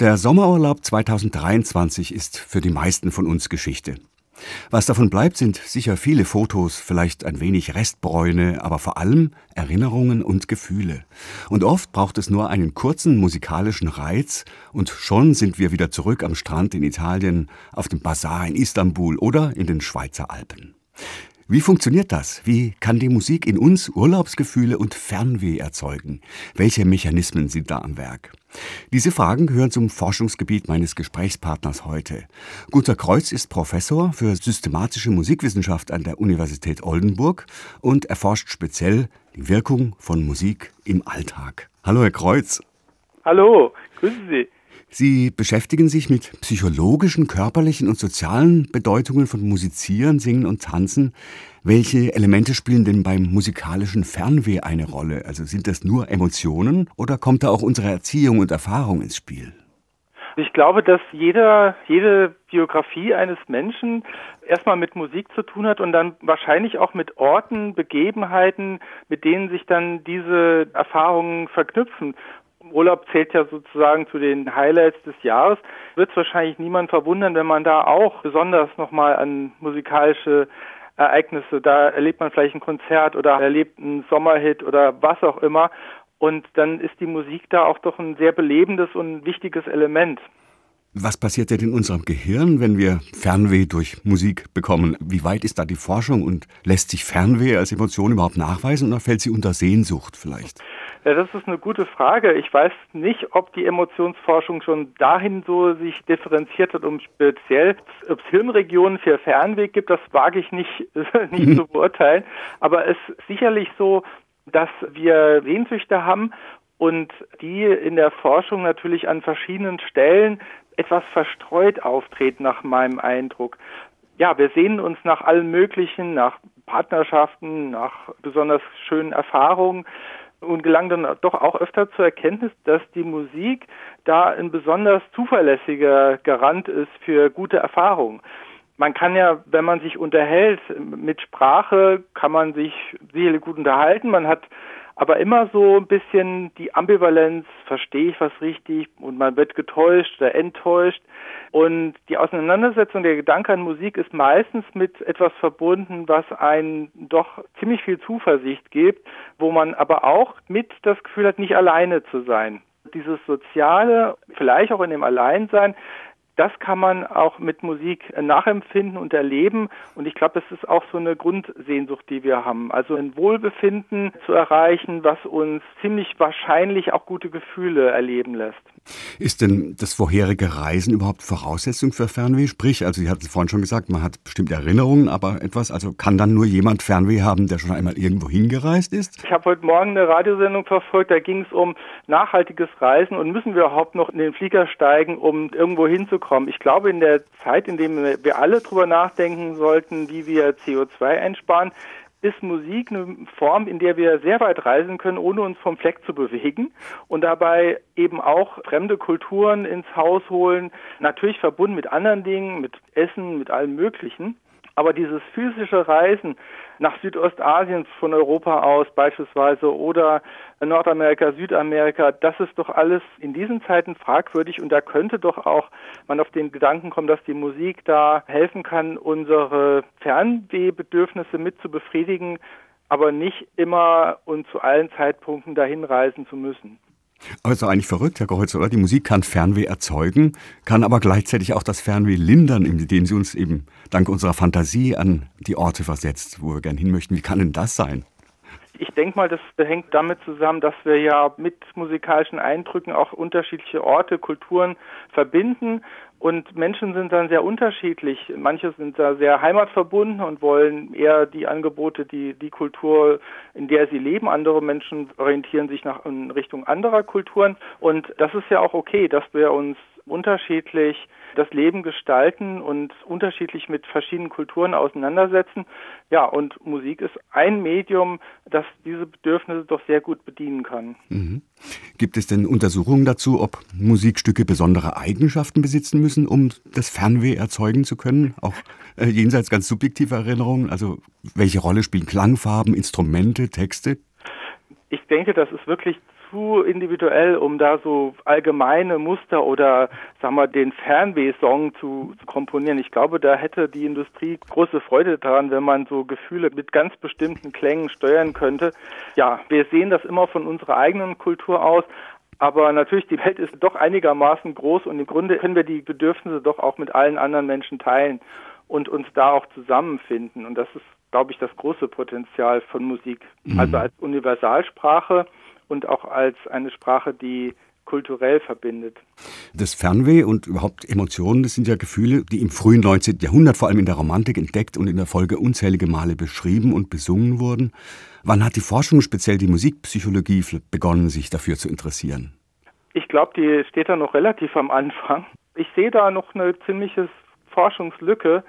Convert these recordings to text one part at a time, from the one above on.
Der Sommerurlaub 2023 ist für die meisten von uns Geschichte. Was davon bleibt, sind sicher viele Fotos, vielleicht ein wenig Restbräune, aber vor allem Erinnerungen und Gefühle. Und oft braucht es nur einen kurzen musikalischen Reiz und schon sind wir wieder zurück am Strand in Italien, auf dem Bazar in Istanbul oder in den Schweizer Alpen. Wie funktioniert das? Wie kann die Musik in uns Urlaubsgefühle und Fernweh erzeugen? Welche Mechanismen sind da am Werk? Diese Fragen gehören zum Forschungsgebiet meines Gesprächspartners heute. Gunter Kreuz ist Professor für systematische Musikwissenschaft an der Universität Oldenburg und erforscht speziell die Wirkung von Musik im Alltag. Hallo, Herr Kreuz. Hallo, grüßen Sie. Sie beschäftigen sich mit psychologischen, körperlichen und sozialen Bedeutungen von Musizieren, Singen und Tanzen. Welche Elemente spielen denn beim musikalischen Fernweh eine Rolle? Also sind das nur Emotionen oder kommt da auch unsere Erziehung und Erfahrung ins Spiel? Ich glaube, dass jeder, jede Biografie eines Menschen erstmal mit Musik zu tun hat und dann wahrscheinlich auch mit Orten, Begebenheiten, mit denen sich dann diese Erfahrungen verknüpfen. Urlaub zählt ja sozusagen zu den Highlights des Jahres. Wird es wahrscheinlich niemand verwundern, wenn man da auch besonders nochmal an musikalische Ereignisse, da erlebt man vielleicht ein Konzert oder erlebt einen Sommerhit oder was auch immer. Und dann ist die Musik da auch doch ein sehr belebendes und wichtiges Element. Was passiert denn in unserem Gehirn, wenn wir Fernweh durch Musik bekommen? Wie weit ist da die Forschung und lässt sich Fernweh als Emotion überhaupt nachweisen oder fällt sie unter Sehnsucht vielleicht? Ja, das ist eine gute Frage. Ich weiß nicht, ob die Emotionsforschung schon dahin so sich differenziert hat, um speziell, ob es Hirnregionen für Fernweg gibt, das wage ich nicht, nicht zu beurteilen. Aber es ist sicherlich so, dass wir Sehnsüchte haben und die in der Forschung natürlich an verschiedenen Stellen etwas verstreut auftreten, nach meinem Eindruck. Ja, wir sehnen uns nach allem Möglichen, nach Partnerschaften, nach besonders schönen Erfahrungen und gelangen dann doch auch öfter zur Erkenntnis, dass die Musik da ein besonders zuverlässiger Garant ist für gute Erfahrungen. Man kann ja, wenn man sich unterhält mit Sprache, kann man sich sicherlich gut unterhalten. Man hat aber immer so ein bisschen die Ambivalenz, verstehe ich was richtig und man wird getäuscht oder enttäuscht. Und die Auseinandersetzung, der Gedanke an Musik ist meistens mit etwas verbunden, was einen doch ziemlich viel Zuversicht gibt, wo man aber auch mit das Gefühl hat, nicht alleine zu sein. Dieses Soziale, vielleicht auch in dem Alleinsein, das kann man auch mit Musik nachempfinden und erleben. Und ich glaube, das ist auch so eine Grundsehnsucht, die wir haben. Also ein Wohlbefinden zu erreichen, was uns ziemlich wahrscheinlich auch gute Gefühle erleben lässt. Ist denn das vorherige Reisen überhaupt Voraussetzung für Fernweh? Sprich, also Sie hatten es vorhin schon gesagt, man hat bestimmte Erinnerungen, aber etwas, also kann dann nur jemand Fernweh haben, der schon einmal irgendwo hingereist ist? Ich habe heute Morgen eine Radiosendung verfolgt, da ging es um nachhaltiges Reisen und müssen wir überhaupt noch in den Flieger steigen, um irgendwo hinzukommen. Ich glaube, in der Zeit, in der wir alle drüber nachdenken sollten, wie wir CO2 einsparen, ist Musik eine Form, in der wir sehr weit reisen können, ohne uns vom Fleck zu bewegen und dabei eben auch fremde Kulturen ins Haus holen, natürlich verbunden mit anderen Dingen, mit Essen, mit allem Möglichen. Aber dieses physische Reisen nach Südostasien von Europa aus beispielsweise oder Nordamerika, Südamerika, das ist doch alles in diesen Zeiten fragwürdig und da könnte doch auch man auf den Gedanken kommen, dass die Musik da helfen kann, unsere Fernwehbedürfnisse mit zu befriedigen, aber nicht immer und zu allen Zeitpunkten dahin reisen zu müssen. Aber ist doch eigentlich verrückt, Herr Kreuz, oder? Die Musik kann Fernweh erzeugen, kann aber gleichzeitig auch das Fernweh lindern, indem sie uns eben dank unserer Fantasie an die Orte versetzt, wo wir gern hin möchten. Wie kann denn das sein? Ich denke mal, das hängt damit zusammen, dass wir ja mit musikalischen Eindrücken auch unterschiedliche Orte, Kulturen verbinden. Und Menschen sind dann sehr unterschiedlich. Manche sind da sehr heimatverbunden und wollen eher die Angebote, die, die Kultur, in der sie leben. Andere Menschen orientieren sich nach in Richtung anderer Kulturen. Und das ist ja auch okay, dass wir uns unterschiedlich das Leben gestalten und unterschiedlich mit verschiedenen Kulturen auseinandersetzen. Ja, und Musik ist ein Medium, das diese Bedürfnisse doch sehr gut bedienen kann. Mhm. Gibt es denn Untersuchungen dazu, ob Musikstücke besondere Eigenschaften besitzen müssen, um das Fernweh erzeugen zu können? Auch äh, jenseits ganz subjektiver Erinnerungen? Also welche Rolle spielen Klangfarben, Instrumente, Texte? Ich denke, das ist wirklich zu individuell, um da so allgemeine Muster oder, sag mal, den Fernweh-Song zu, zu komponieren. Ich glaube, da hätte die Industrie große Freude daran, wenn man so Gefühle mit ganz bestimmten Klängen steuern könnte. Ja, wir sehen das immer von unserer eigenen Kultur aus, aber natürlich, die Welt ist doch einigermaßen groß und im Grunde können wir die Bedürfnisse doch auch mit allen anderen Menschen teilen und uns da auch zusammenfinden. Und das ist, glaube ich, das große Potenzial von Musik. Mhm. Also als Universalsprache und auch als eine Sprache, die kulturell verbindet. Das Fernweh und überhaupt Emotionen, das sind ja Gefühle, die im frühen 19. Jahrhundert vor allem in der Romantik entdeckt und in der Folge unzählige Male beschrieben und besungen wurden. Wann hat die Forschung, speziell die Musikpsychologie, begonnen, sich dafür zu interessieren? Ich glaube, die steht da noch relativ am Anfang. Ich sehe da noch eine ziemliche Forschungslücke,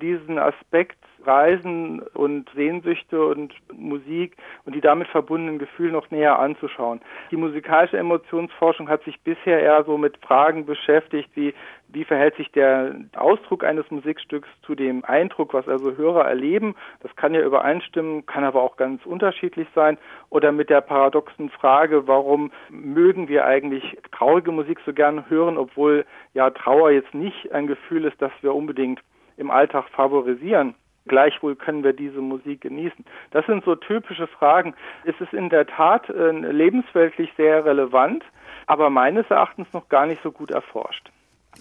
diesen Aspekt Reisen und Sehnsüchte und Musik und die damit verbundenen Gefühle noch näher anzuschauen. Die musikalische Emotionsforschung hat sich bisher eher so mit Fragen beschäftigt, wie wie verhält sich der Ausdruck eines Musikstücks zu dem Eindruck, was also Hörer erleben. Das kann ja übereinstimmen, kann aber auch ganz unterschiedlich sein. Oder mit der paradoxen Frage, warum mögen wir eigentlich traurige Musik so gern hören, obwohl ja Trauer jetzt nicht ein Gefühl ist, das wir unbedingt im Alltag favorisieren. Gleichwohl können wir diese Musik genießen. Das sind so typische Fragen. Es ist in der Tat äh, lebensweltlich sehr relevant, aber meines Erachtens noch gar nicht so gut erforscht.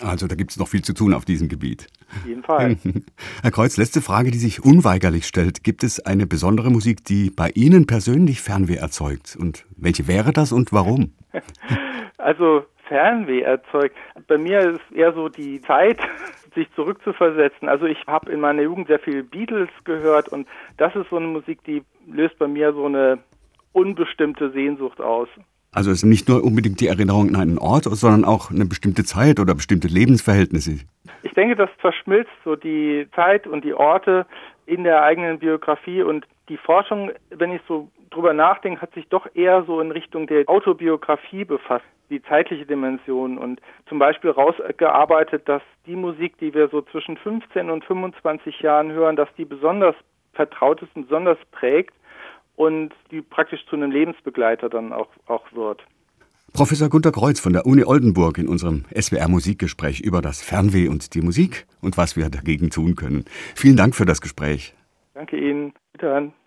Also da gibt es noch viel zu tun auf diesem Gebiet. Auf jeden Fall. Herr Kreuz, letzte Frage, die sich unweigerlich stellt. Gibt es eine besondere Musik, die bei Ihnen persönlich Fernweh erzeugt? Und welche wäre das und warum? Also Fernweh erzeugt. Bei mir ist eher so die Zeit, sich zurückzuversetzen. Also ich habe in meiner Jugend sehr viel Beatles gehört und das ist so eine Musik, die löst bei mir so eine unbestimmte Sehnsucht aus. Also es ist nicht nur unbedingt die Erinnerung an einen Ort, sondern auch eine bestimmte Zeit oder bestimmte Lebensverhältnisse. Ich denke, das verschmilzt so die Zeit und die Orte in der eigenen Biografie und die Forschung, wenn ich so drüber nachdenke, hat sich doch eher so in Richtung der Autobiografie befasst, die zeitliche Dimension und zum Beispiel rausgearbeitet, dass die Musik, die wir so zwischen 15 und 25 Jahren hören, dass die besonders vertraut ist und besonders prägt und die praktisch zu einem Lebensbegleiter dann auch, auch wird. Professor Gunter Kreuz von der Uni Oldenburg in unserem SWR Musikgespräch über das Fernweh und die Musik und was wir dagegen tun können. Vielen Dank für das Gespräch. Danke Ihnen. Bitte an.